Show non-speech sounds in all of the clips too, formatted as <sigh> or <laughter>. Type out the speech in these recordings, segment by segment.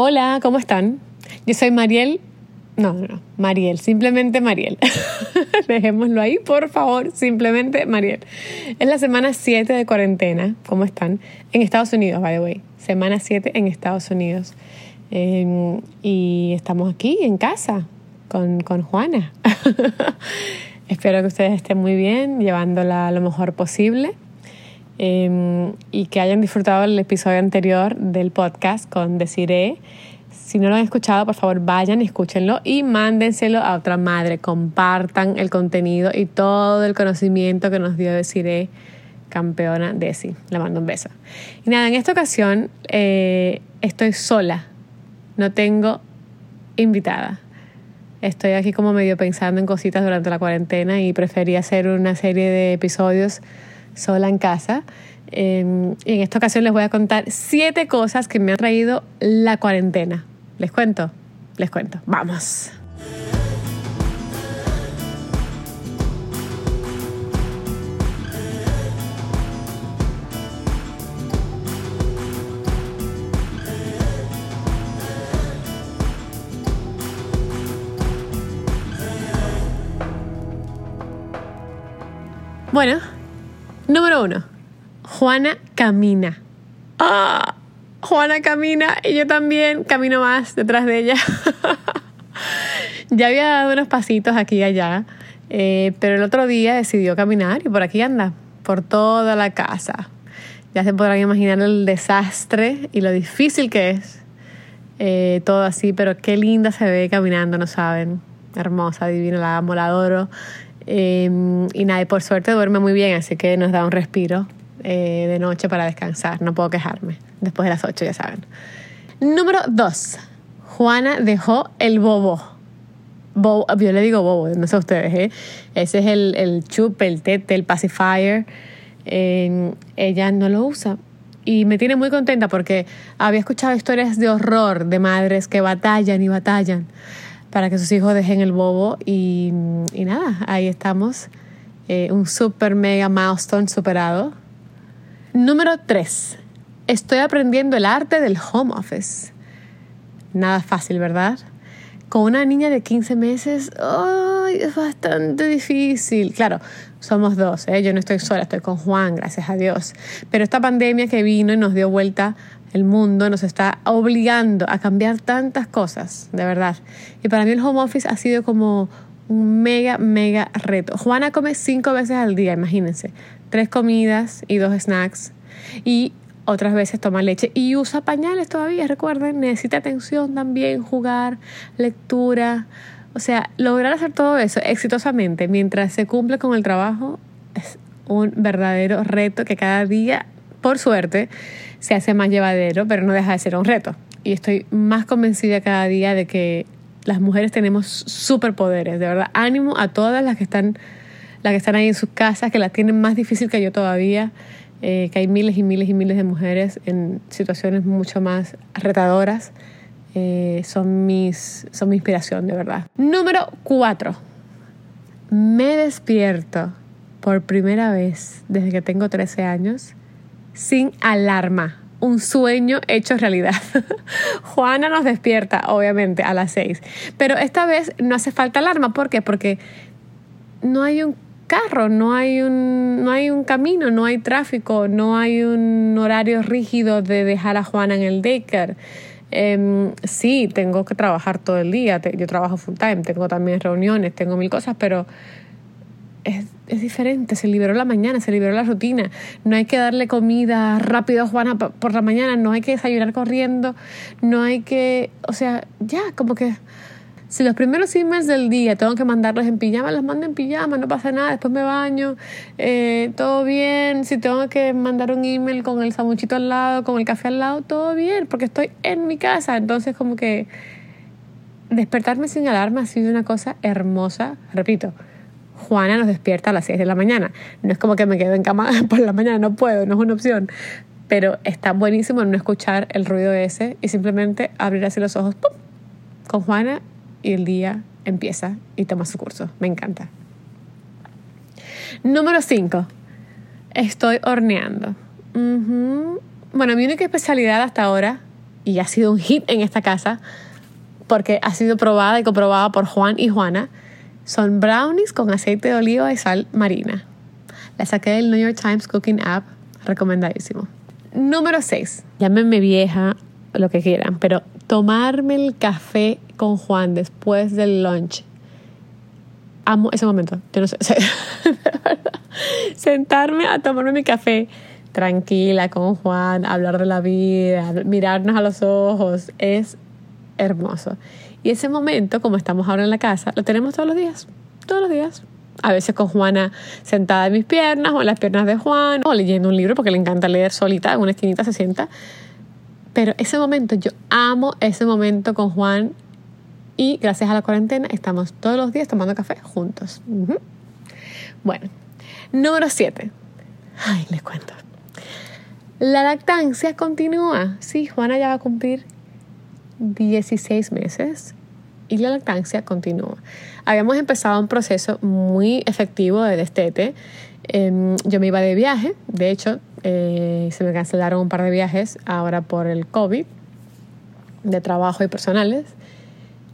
Hola, ¿cómo están? Yo soy Mariel. No, no, no, Mariel, simplemente Mariel. <laughs> Dejémoslo ahí, por favor, simplemente Mariel. Es la semana 7 de cuarentena, ¿cómo están? En Estados Unidos, by the way. Semana 7 en Estados Unidos. Em, y estamos aquí en casa con, con Juana. <laughs> Espero que ustedes estén muy bien, llevándola lo mejor posible. Em, y que hayan disfrutado el episodio anterior del podcast con Desiree. Si no lo han escuchado, por favor vayan, escúchenlo y mándenselo a otra madre. Compartan el contenido y todo el conocimiento que nos dio Desiree, campeona Desi. Le mando un beso. Y nada, en esta ocasión eh, estoy sola. No tengo invitada. Estoy aquí como medio pensando en cositas durante la cuarentena y preferí hacer una serie de episodios sola en casa. Em, y en esta ocasión les voy a contar siete cosas que me ha traído la cuarentena. ¿Les cuento? Les cuento. Vamos. Bueno, número uno. Juana camina. ¡Ah! Juana camina y yo también camino más detrás de ella. <laughs> ya había dado unos pasitos aquí y allá, eh, pero el otro día decidió caminar y por aquí anda, por toda la casa. Ya se podrán imaginar el desastre y lo difícil que es eh, todo así, pero qué linda se ve caminando, no saben. Hermosa, divina, la amo, la adoro. Eh, y nada, por suerte duerme muy bien, así que nos da un respiro eh, de noche para descansar. No puedo quejarme. Después de las 8, ya saben. Número 2. Juana dejó el bobo. bobo. Yo le digo bobo, no sé ustedes, ¿eh? Ese es el, el chup, el tete, el pacifier. ella no lo usa. Y me tiene muy contenta porque había escuchado historias de horror de madres que batallan y batallan para que sus hijos dejen el bobo. Y, y nada, ahí estamos. Eh, un super mega milestone superado. Número 3. Estoy aprendiendo el arte del home office. Nada fácil, ¿verdad? Con una niña de 15 meses, ¡ay! es bastante difícil. Claro, somos dos, ¿eh? yo no estoy sola, estoy con Juan, gracias a Dios. Pero esta pandemia que vino y nos dio vuelta el mundo nos está obligando a cambiar tantas cosas, de verdad. Y para mí el home office ha sido como un mega, mega reto. Juana come cinco veces al día, imagínense. Tres comidas y dos snacks. Y otras veces toma leche y usa pañales todavía, recuerden, necesita atención también, jugar, lectura. O sea, lograr hacer todo eso exitosamente mientras se cumple con el trabajo es un verdadero reto que cada día, por suerte, se hace más llevadero, pero no deja de ser un reto. Y estoy más convencida cada día de que las mujeres tenemos superpoderes, de verdad. Ánimo a todas las que están, las que están ahí en sus casas, que la tienen más difícil que yo todavía, eh, que hay miles y miles y miles de mujeres en situaciones mucho más retadoras. Eh, son, mis, son mi inspiración, de verdad. Número cuatro. Me despierto por primera vez desde que tengo 13 años sin alarma un sueño hecho realidad. <laughs> Juana nos despierta, obviamente, a las 6. Pero esta vez no hace falta alarma. ¿Por qué? Porque no hay un carro, no hay un, no hay un camino, no hay tráfico, no hay un horario rígido de dejar a Juana en el daycare. Eh, sí, tengo que trabajar todo el día, yo trabajo full time, tengo también reuniones, tengo mil cosas, pero es, es, diferente, se liberó la mañana, se liberó la rutina. No hay que darle comida rápido a Juana por la mañana, no hay que desayunar corriendo, no hay que, o sea, ya, como que si los primeros emails del día tengo que mandarlos en pijama, los mando en pijama, no pasa nada, después me baño, eh, todo bien. Si tengo que mandar un email con el samuchito al lado, con el café al lado, todo bien, porque estoy en mi casa. Entonces como que despertarme sin alarma ha sido una cosa hermosa. Repito, Juana nos despierta a las 6 de la mañana. No es como que me quedo en cama <laughs> por la mañana, no puedo, no es una opción. Pero está buenísimo no escuchar el ruido ese y simplemente abrir así los ojos con Juana y el día empieza y toma su curso. Me encanta. Número 5. Estoy horneando. Bueno, mi única especialidad hasta ahora y ha sido un hit en esta casa porque ha sido probada y comprobada por Juan y Juana, son brownies con aceite de oliva y sal marina. La saqué del New York Times Cooking App, recomendadísimo. Número 6. Llámenme vieja, lo que quieran, pero tomarme el café con Juan después del lunch. Amo ese momento. Yo no sé. <laughs> Sentarme a tomarme mi café tranquila con Juan, hablar de la vida, mirarnos a los ojos, es hermoso. Y ese momento, como estamos ahora en la casa, lo tenemos todos los días, todos los días. A veces con Juana sentada en mis piernas o en las piernas de Juan, o leyendo un libro porque le encanta leer solita, en una esquinita se sienta. Pero ese momento, yo amo ese momento con Juan y gracias a la cuarentena estamos todos los días tomando café juntos. Bueno, número 7. Ay, les cuento. La lactancia continúa. Sí, Juana ya va a cumplir 16 meses y la lactancia continúa. Habíamos empezado un proceso muy efectivo de destete. Em, yo me iba de viaje, de hecho, eh, se me cancelaron un par de viajes ahora por el COVID, de trabajo y personales.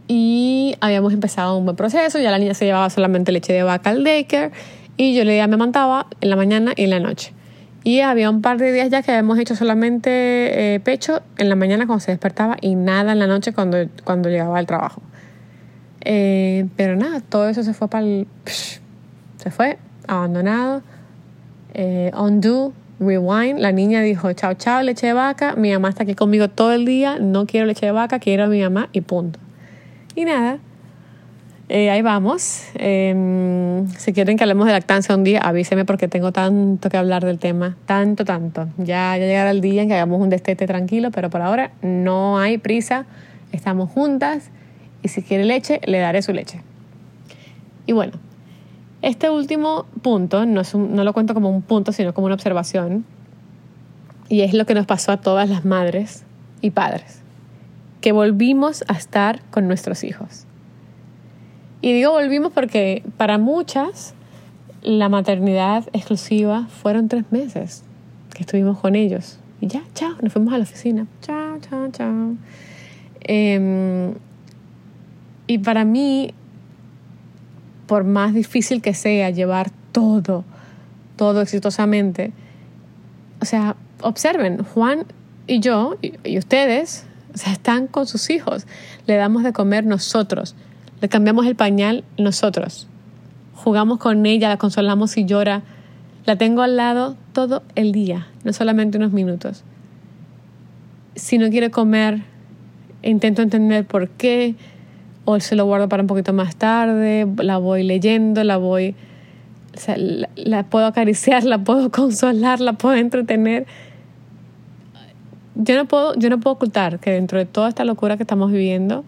Y habíamos empezado un buen proceso, ya la niña se llevaba solamente leche de vaca al daycare y yo le amamantaba en la mañana y en la noche. Y había un par de días ya que habíamos hecho solamente eh, pecho en la mañana cuando se despertaba y nada en la noche cuando, cuando llegaba al trabajo. Eh, pero nada, todo eso se fue para el... Se fue, abandonado. Eh, undo, rewind. La niña dijo, chao, chao, leche de vaca. Mi mamá está aquí conmigo todo el día. No quiero leche de vaca, quiero a mi mamá y punto. Y nada, eh, ahí vamos. Em, si quieren que hablemos de lactancia un día, avíseme porque tengo tanto que hablar del tema. Tanto, tanto. Ya, ya llegará el día en que hagamos un destete tranquilo, pero por ahora no hay prisa. Estamos juntas y si quiere leche, le daré su leche. Y bueno, este último punto, no, no lo cuento como un punto, sino como una observación. Y es lo que nos pasó a todas las madres y padres. Que volvimos a estar con nuestros hijos y digo volvimos porque para muchas la maternidad exclusiva fueron tres meses que estuvimos con ellos. Y ya, chao, nos fuimos a la oficina. Chao, chao, chao. Em, y para mí, por más difícil que sea llevar todo, todo exitosamente, o sea, observen, Juan y yo, y, y ustedes, o sea, están con sus hijos. Le damos de comer nosotros. Le cambiamos el pañal nosotros. Jugamos con ella, la consolamos si llora. La tengo al lado todo el día, no solamente unos minutos. Si no quiere comer, intento entender por qué, o se lo guardo para un poquito más tarde, la voy leyendo, la voy... la, la puedo acariciar, la puedo <laughs> consolar, la puedo entretener. Yo no puedo, yo no puedo ocultar que dentro de toda esta locura que estamos viviendo,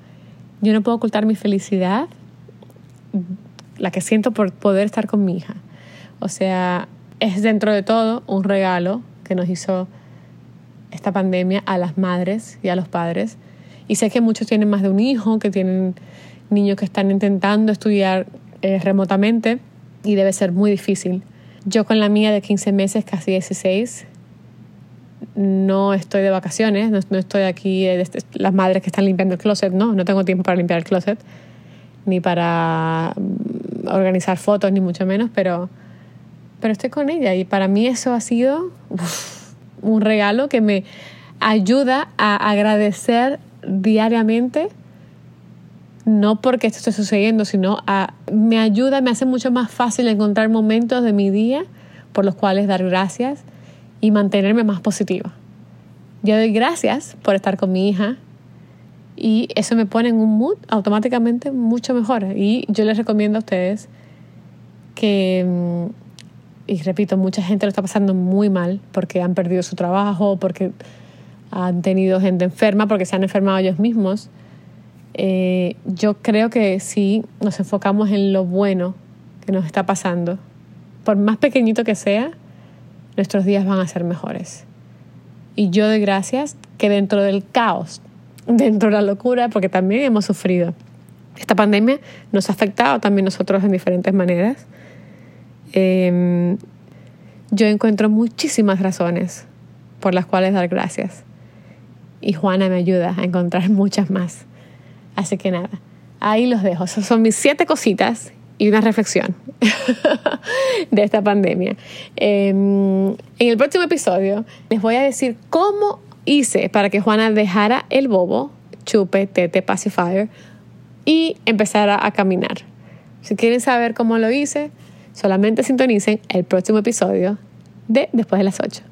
yo no puedo ocultar mi felicidad, la que siento por poder estar con mi hija. O sea, es dentro de todo un regalo que nos hizo esta pandemia a las madres y a los padres. Y sé que muchos tienen más de un hijo, que tienen niños que están intentando estudiar eh, remotamente y debe ser muy difícil. Yo con la mía de 15 meses, casi 16, no estoy de vacaciones, no, estoy aquí, este, las madres que están limpiando el closet, no, no tengo tiempo para limpiar el closet, ni para mm, organizar fotos, ni mucho menos, pero, pero estoy con ella y para mí eso ha sido un regalo que me ayuda a agradecer diariamente, no porque esto esté sucediendo, sino a, me ayuda, me hace mucho más fácil encontrar momentos de mi día por los cuales dar gracias y mantenerme más positiva. Yo doy gracias por estar con mi hija y eso me pone en un mood automáticamente mucho mejor. Y yo les recomiendo a ustedes que, mm, y repito, mucha gente lo está pasando muy mal porque han perdido su trabajo, porque han tenido gente enferma, porque se han enfermado ellos mismos. Eh, yo creo que si nos enfocamos en lo bueno que nos está pasando, por más pequeñito que sea, nuestros días van a ser mejores. Y yo doy gracias que dentro del caos, dentro de la locura, porque también hemos sufrido, esta pandemia nos ha afectado también nosotros en diferentes maneras. Em, yo encuentro muchísimas razones por las cuales dar gracias. y Juana me ayuda a encontrar <laughs> muchas más. Así que nada, ahí los dejo. Esas son mis siete cositas y una reflexión <laughs> de esta pandemia. Em, en el próximo episodio les voy a decir cómo hice para que Juana dejara el bobo, chupe, tete, pacifier y empezara a caminar. Si quieren saber cómo lo hice, solamente sintonicen el próximo episodio de Después de las 8.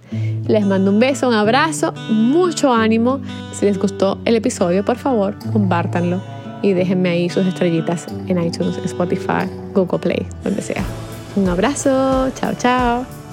Les mando un beso, un abrazo, mucho ánimo. Si les gustó el episodio, por favor, compártanlo y déjenme ahí sus estrellitas en iTunes, Spotify, Google Play, donde sea. Un abrazo, chao, chao.